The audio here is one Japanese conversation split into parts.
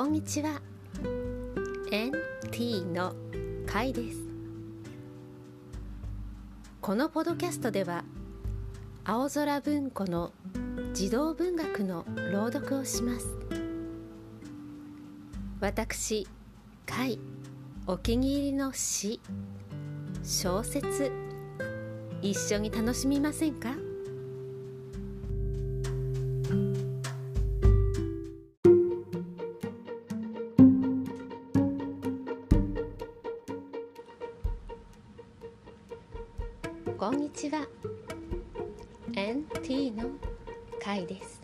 こんにちは。NT のかいです。このポドキャストでは青空文庫の児童文学の朗読をします。私かいお気に入りの詩小説一緒に楽しみませんか？こんにちは。NT のかいです。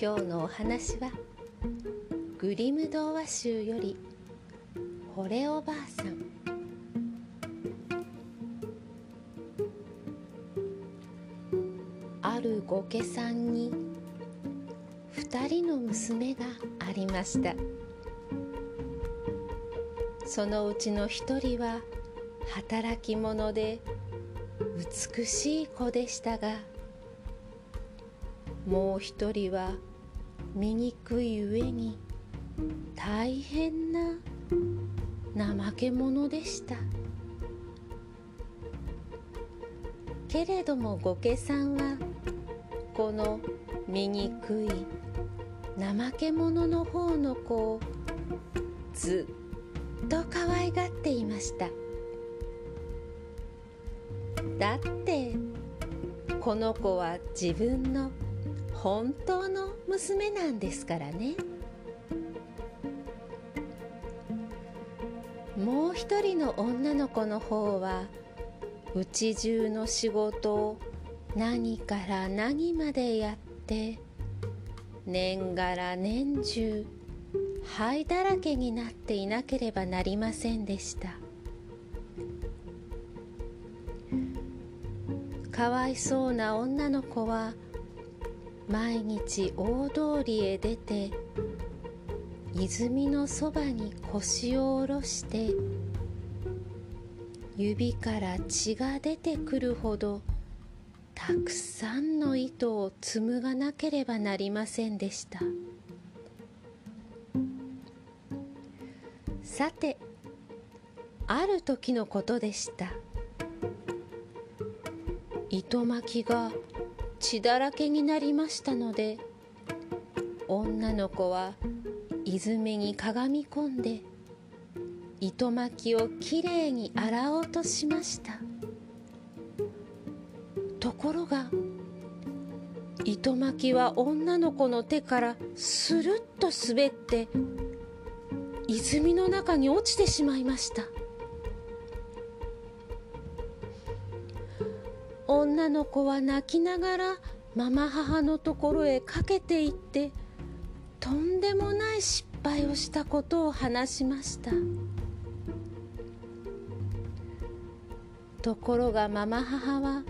今日のお話はグリム童話集より「惚れおばあさん」ある御家さんに二人の娘がありました。そのうちの一人は働き者で美しい子でしたがもう一人は醜い上に大変な怠け者でした。けれども御家さんはこの醜い怠け者の方の子をずっと可愛がっていました。だってこの子は自分の本当の娘なんですからね。もう一人の女の子の方はうち中の仕事を何から何までやって年がら年中灰だらけになっていなければなりませんでした。かわいそうな女の子は毎日大通りへ出て泉のそばに腰を下ろして指から血が出てくるほどたくさんの糸を紡がなければなりませんでした。さてある時のことでした。糸巻きが血だらけになりましたので女の子は泉にかがみ込んで糸巻きをきれいに洗おうとしました。ところが糸巻きは女の子の手からスルッと滑って泉の中に落ちてしまいました。の子は泣きながらママ母のところへかけていってとんでもない失敗をしたことを話しました。ところがママ母は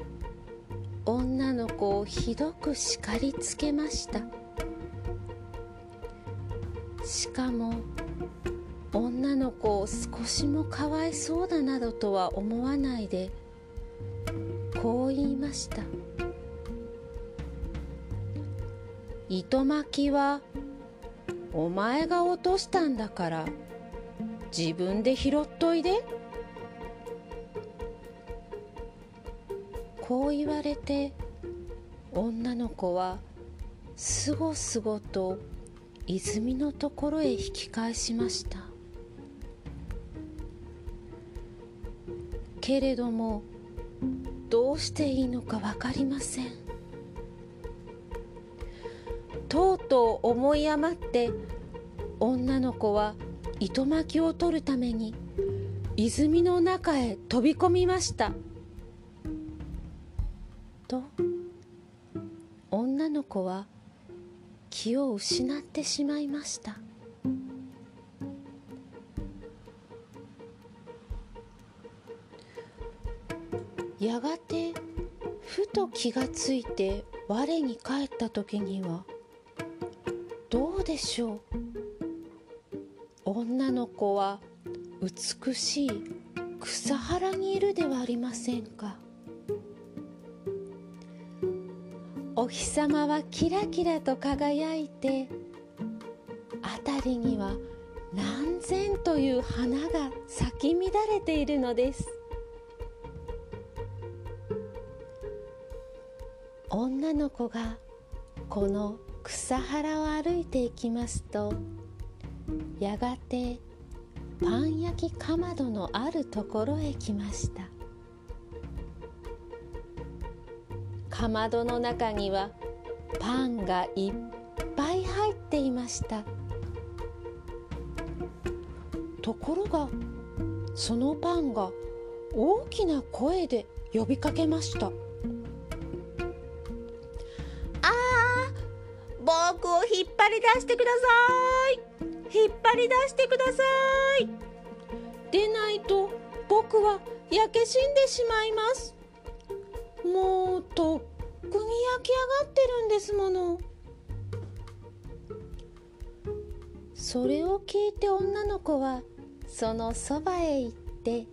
女の子をひどく叱りつけました。しかも女の子を少しもかわいそうだなどとは思わないでこう言いました。糸巻きはお前が落としたんだから自分で拾っといで。こう言われて女の子はすごすごと泉のところへ引き返しました。けれどもしていいのか分かりません。とうとう思い余って女の子は糸巻きを取るために泉の中へ飛び込みました。と女の子は気を失ってしまいました。やがてと気がついて我に返った時にはどうでしょう？女の子は美しい草原にいるではありませんか？お日様はキラキラと輝いてりには何千という花が咲き乱れているのです。女の子がこの草原を歩いていきますとやがてパン焼きかまどのあるところへ来ました。かまどの中にはパンがいっぱい入っていました。ところがそのパンが大きな声で呼びかけました。僕を引っ張り出してください。引っ張り出してください。でないと僕は焼け死んでしまいます。もうとっくに焼き上がってるんですもの。それを聞いて女の子はそのそばへ行って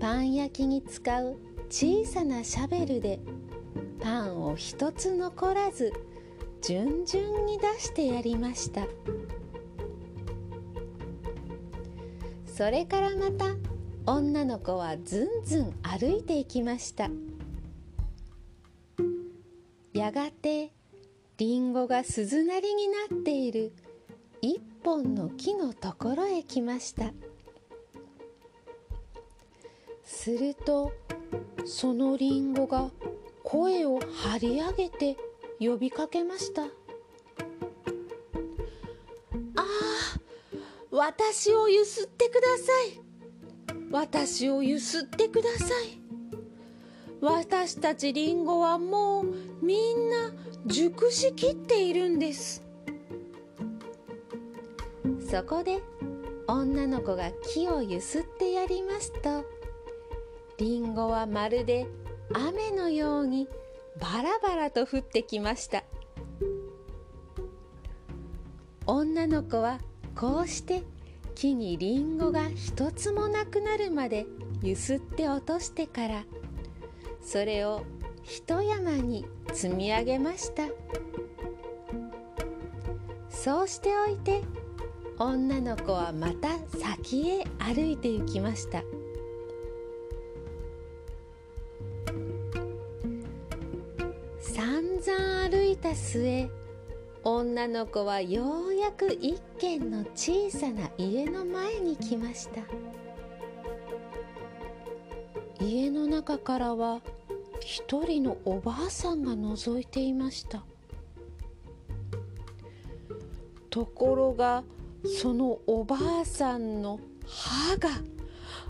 パン焼きに使う小さなシャベルでパンを一つ残らず順々に出してやりました。それからまた女の子はずんずん歩いていきました。やがてりんごが鈴なりになっている一本の木のところへ来ました。するとそのりんごが声を張り上げて呼びかけました。ああ私をゆすってください。私をゆすってください。私たちりんごはもうみんな熟しきっているんです。そこで女の子が木をゆすってやりますとりんごはまるで雨のようにバラバラと降ってきました。女の子はこうして木にりんごが一つもなくなるまでゆすって落としてからそれを一山に積み上げました。そうしておいて女の子はまた先へ歩いて行きました。た末女の子はようやく一軒の小さな家の前に来ました。家の中からは一人のおばあさんが覗いていました。ところがそのおばあさんの歯が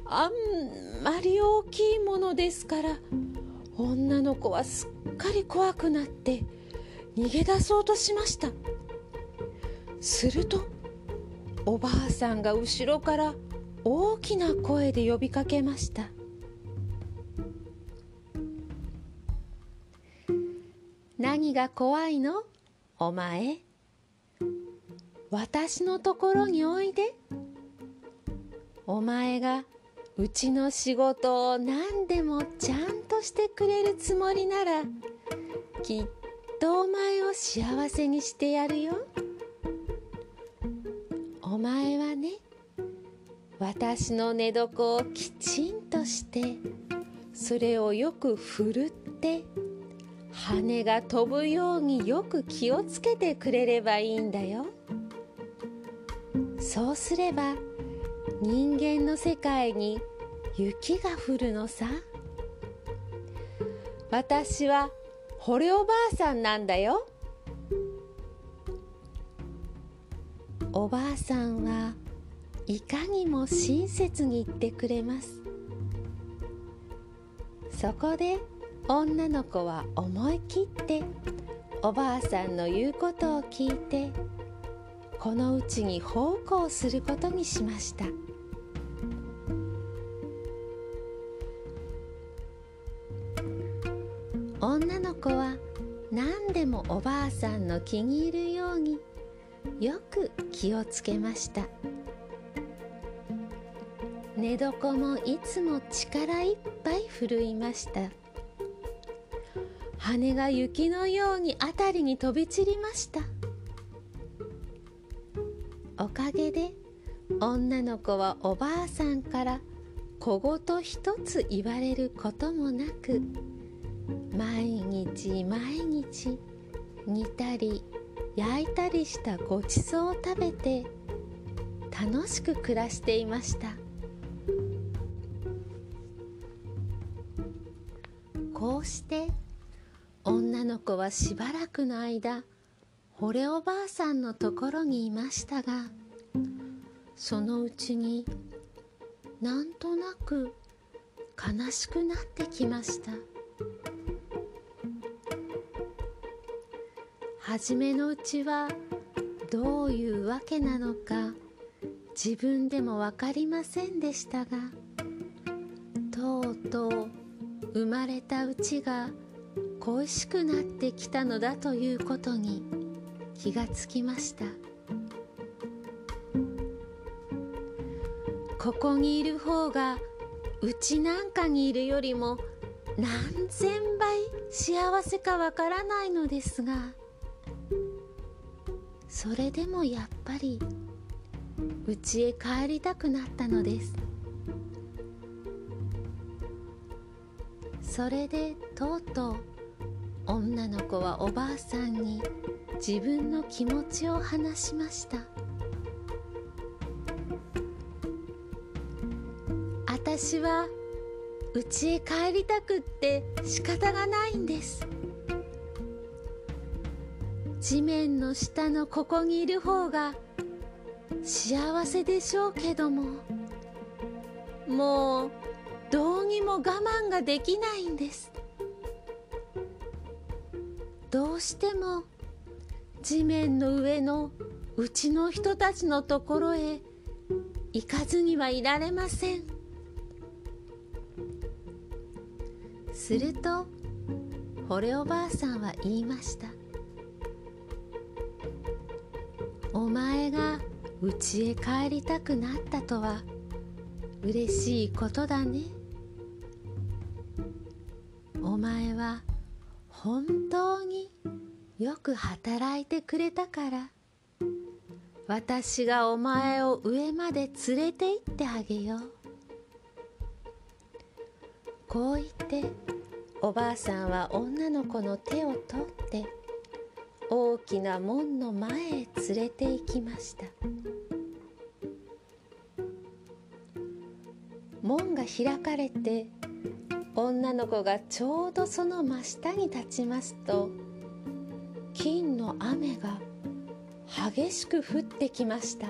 あんまり大きいものですから女の子はすっかり怖くなって逃げ出そうとしました。するとおばあさんが後ろから大きな声で呼びかけました。何が怖いの？お前。私のところにおいで。お前がうちの仕事を何でもちゃんとしてくれるつもりならきっとお前を幸せにしてやるよ。お前はね私の寝床をきちんとしてそれをよくふるって羽が飛ぶようによく気をつけてくれればいいんだよ。そうすれば人間の世界に雪が降るのさ。私は惚れおばあさんなんだよ。おばあさんはいかにも親切に言ってくれます。そこで女の子は思い切っておばあさんの言うことを聞いてこのうちに奉公することにしました。子は何でもおばあさんの気に入るようによく気をつけました。寝床もいつも力いっぱい振るいました。羽が雪のように辺りに飛び散りました。おかげで女の子はおばあさんから小言一つ言われることもなく毎日毎日煮たり焼いたりしたごちそうを食べて楽しく暮らしていました。こうして女の子はしばらくの間惚れおばあさんのところにいましたがそのうちになんとなく悲しくなってきました。初めのうちはどういうわけなのか自分でも分かりませんでしたがとうとう生まれたうちが恋しくなってきたのだということに気がつきました。ここにいる方がうちなんかにいるよりも何千倍幸せかわからないのですがそれでもやっぱり家へ帰りたくなったのです。それでとうとう女の子はおばあさんに自分の気持ちを話しました。私は家へ帰りたくって仕方がないんです。地面の下のここにいる方が幸せでしょうけどももうどうにも我慢ができないんです。どうしても地面の上のうちの人たちのところへ行かずにはいられません。すると惚れおばあさんは言いました。お前が家へ帰りたくなったとは嬉しいことだね。お前は本当によく働いてくれたから私がお前を上まで連れて行ってあげよう。こう言っておばあさんは女の子の手を取って大きな門の前へ連れて行きました。門が開かれて女の子がちょうどその真下に立ちますと金の雨が激しく降ってきました。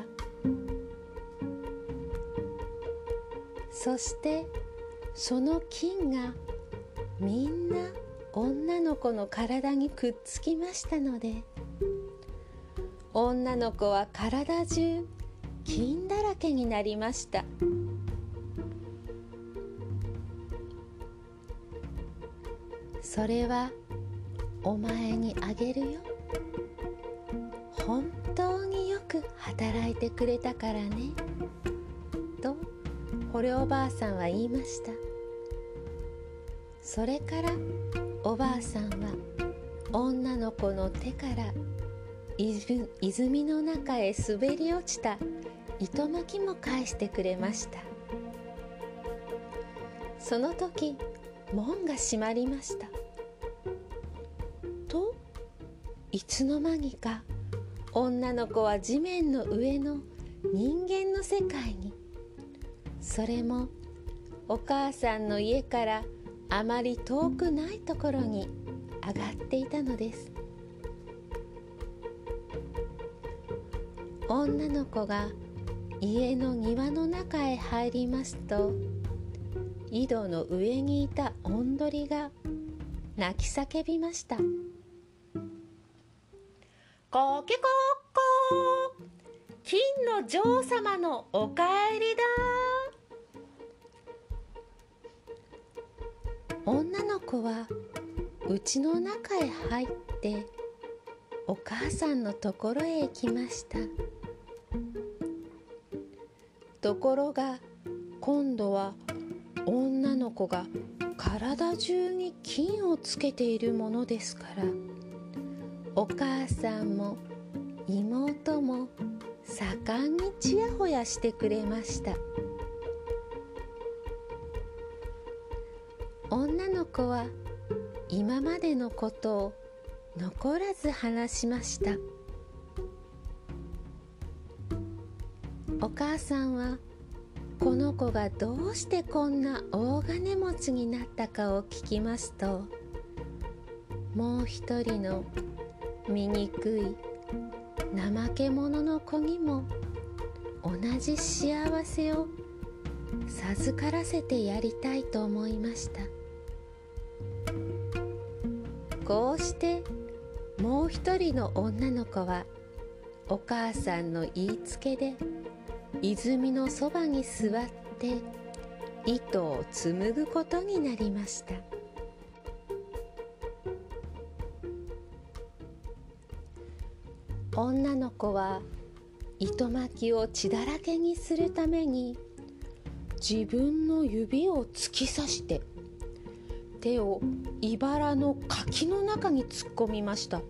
そしてその金がみんな女の子の体にくっつきましたので。女の子は体中金だらけになりました。それはお前にあげるよ。本当によく働いてくれたからね。と惚れおばあさんは言いました。それからおばあさんは女の子の手から泉の中へ滑り落ちた糸巻きも返してくれました。その時門が閉まりました。といつの間にか女の子は地面の上の人間の世界に。それもお母さんの家からあまり遠くないところに上がっていたのです。女の子が家の庭の中へ入りますと井戸の上にいたおんどりが泣き叫びました「コケコッコ金の女王様のおかえりだ」女の子は家の中へ入ってお母さんのところへ行きました。ところが今度は女の子が体中に金をつけているものですからお母さんも妹も盛んにちやほやしてくれました。子は今までのことを残らず話しました。お母さんはこの子がどうしてこんな大金持ちになったかを聞きますともう一人の醜い怠け者の子にも同じ幸せを授からせてやりたいと思いました。こうしてもう一人の女の子はお母さんの言いつけで泉のそばに座って糸を紡ぐことになりました。女の子は糸巻きを血だらけにするために自分の指を突き刺して手を茨の柿の中に突っ込みました。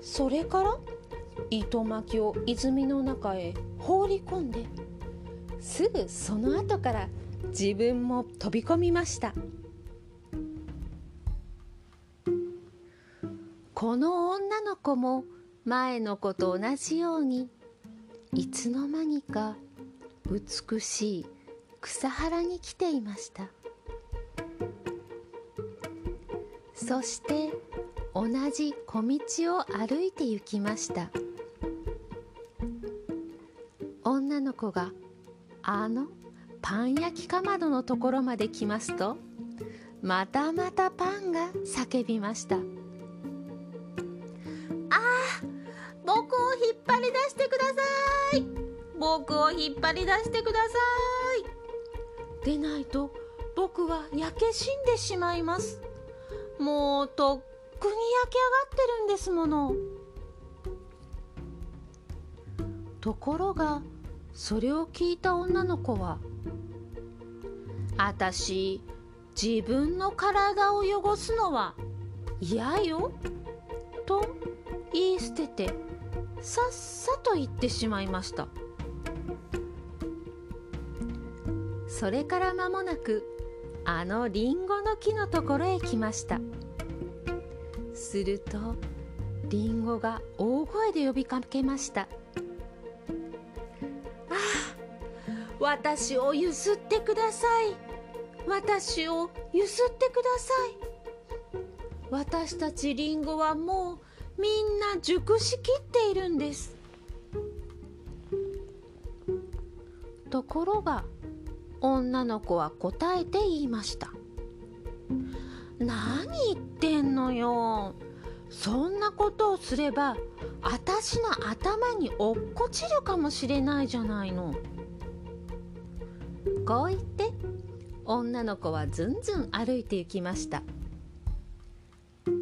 それから糸巻きを泉の中へ放り込んですぐその後から自分も飛び込みました。この女の子も前の子と同じようにいつの間にか美しい草原に来ていました。そして同じ小道を歩いて行きました。女の子があのパン焼きかまどのところまで来ますとまたまたパンが叫びました。あ僕を引っ張り出してください。僕を引っ張り出してください。でないと僕は焼け死んでしまいます。もうとっくに焼き上がってるんですもの。ところがそれを聞いた女の子は「あたし自分の体を汚すのは嫌よ」と言い捨ててさっさと言ってしまいました。それから間もなくあのりんごの木のところへ来ました。するとりんごが大声で呼びかけました「ああ私をゆすってください。私をゆすってください。私たちりんごはもうみんな熟しきっているんです。ところが女の子は答えて言いました。何言ってんのよ。そんなことをすればあたしの頭に落っこちるかもしれないじゃないの。こう言って女の子はずんずん歩いて行きました。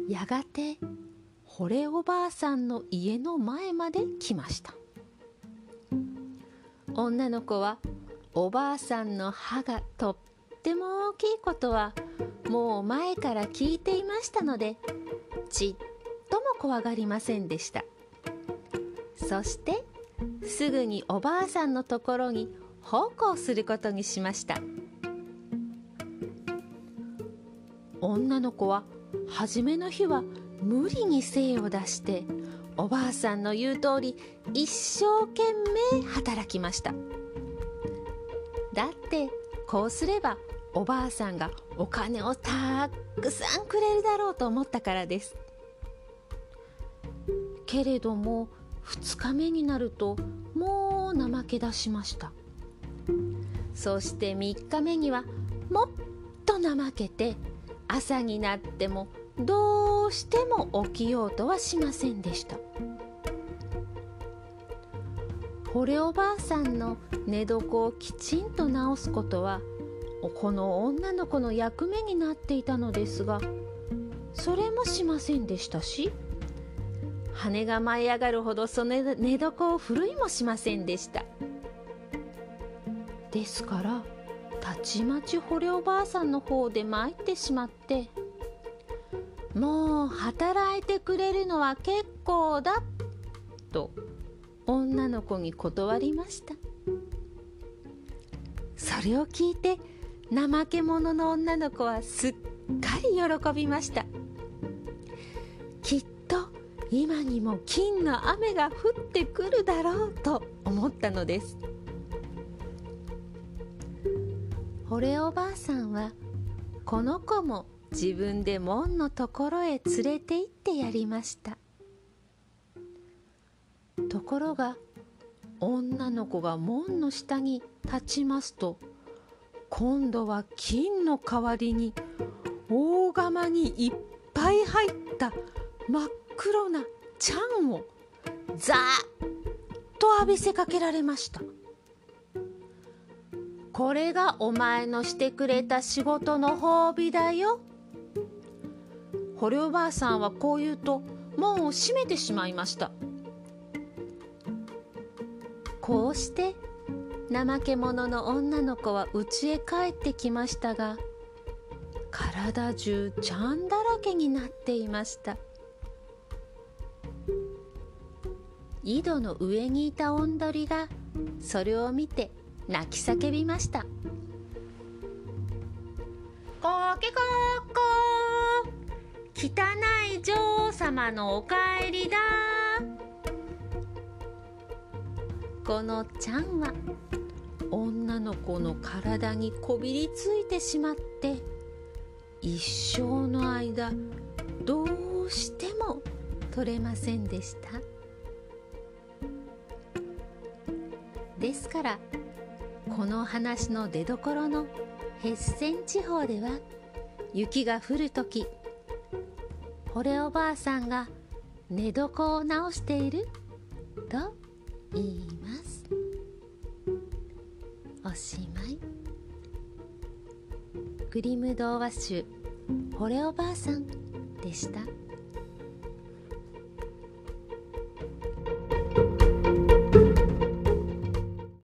やがて惚れおばあさんの家の前まで来ました。女の子はおばあさんの歯がとっても大きいことはもう前から聞いていましたのでちっとも怖がりませんでした。そしてすぐにおばあさんのところに奉公することにしました。女の子は初めの日は無理に精を出しておばあさんの言う通り一生懸命働きました。こうすればおばあさんがお金をたくさんくれるだろうと思ったからです。けれども2日目になるともう怠け出しました。そして3日目にはもっと怠けて朝になってもどうしても起きようとはしませんでした。惚れおばあさんの寝床をきちんと直すことはこの女の子の役目になっていたのですがそれもしませんでしたし羽が舞い上がるほどその寝床をふるいもしませんでした。ですからたちまち惚れおばあさんの方で参ってしまってもう働いてくれるのは結構だと女の子に断りました。それを聞いて怠け者の女の子はすっかり喜びました。きっと今にも金の雨が降ってくるだろうと思ったのです。惚れおばあさんはこの子も自分で門のところへ連れて行ってやりました。ところが女の子が門の下に立ちますと今度は金の代わりに大釜にいっぱい入った真っ黒なちゃんをザーッと浴びせかけられました。これがお前のしてくれた仕事の褒美だよ。捕虜おばあさんはこう言うと門を閉めてしまいました。こうして怠け者の女の子は家へ帰ってきましたが体中ちゃんだらけになっていました。井戸の上にいたおんどりがそれを見て泣き叫びました「コケコッコ汚い女王様のお帰りだ」このちゃんは女の子の体にこびりついてしまって一生の間どうしても取れませんでした。ですからこの話の出どころのヘッセン地方では雪が降るとき惚れおばあさんが寝床を直していると言いますおしまいグリム童話集「惚れおばあさん」でした。